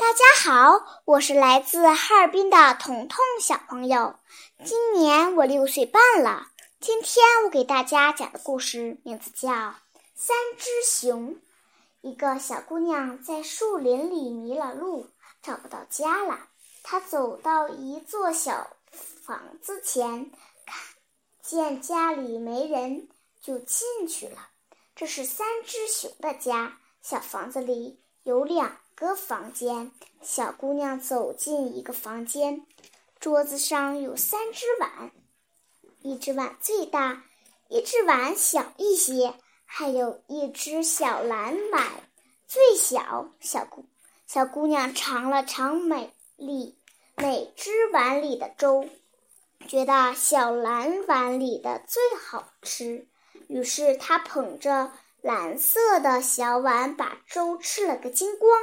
大家好，我是来自哈尔滨的彤彤小朋友，今年我六岁半了。今天我给大家讲的故事名字叫《三只熊》。一个小姑娘在树林里迷了路，找不到家了。她走到一座小房子前，看见家里没人，就进去了。这是三只熊的家，小房子里有两。个房间，小姑娘走进一个房间，桌子上有三只碗，一只碗最大，一只碗小一些，还有一只小蓝碗最小。小姑小姑娘尝了尝每里每只碗里的粥，觉得小蓝碗里的最好吃，于是她捧着蓝色的小碗，把粥吃了个精光。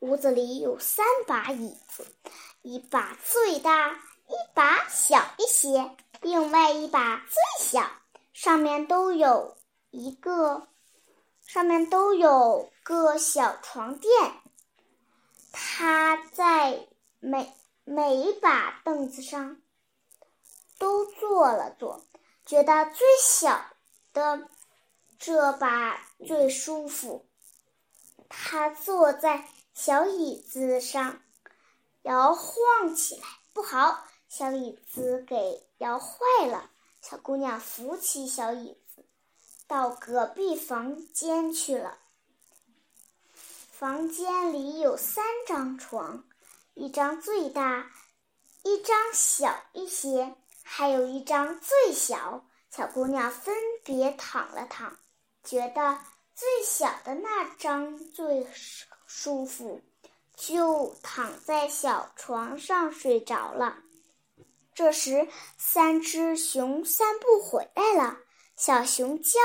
屋子里有三把椅子，一把最大，一把小一些，另外一把最小。上面都有一个，上面都有个小床垫。他在每每一把凳子上都坐了坐，觉得最小的这把最舒服。他坐在。小椅子上摇晃起来，不好！小椅子给摇坏了。小姑娘扶起小椅子，到隔壁房间去了。房间里有三张床，一张最大，一张小一些，还有一张最小。小姑娘分别躺了躺，觉得最小的那张最。舒舒服，就躺在小床上睡着了。这时，三只熊散步回来了。小熊叫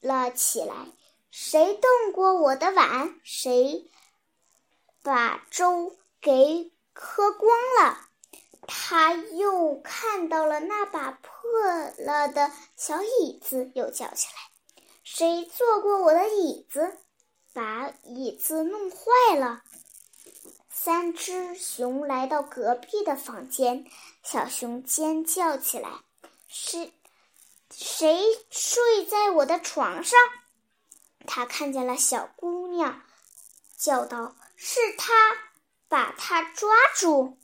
了起来：“谁动过我的碗？谁把粥给喝光了？”他又看到了那把破了的小椅子，又叫起来：“谁坐过我的椅子？”把椅子弄坏了。三只熊来到隔壁的房间，小熊尖叫起来：“是谁睡在我的床上？”他看见了小姑娘，叫道：“是他，把他抓住！”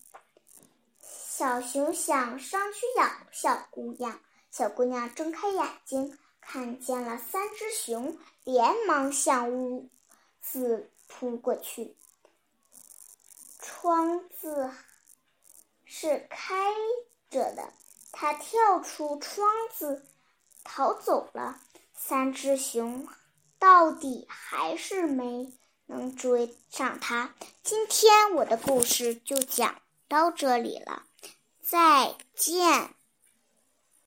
小熊想上去咬小姑娘，小姑娘睁开眼睛，看见了三只熊，连忙向屋。子扑过去，窗子是开着的，他跳出窗子逃走了。三只熊到底还是没能追上他。今天我的故事就讲到这里了，再见。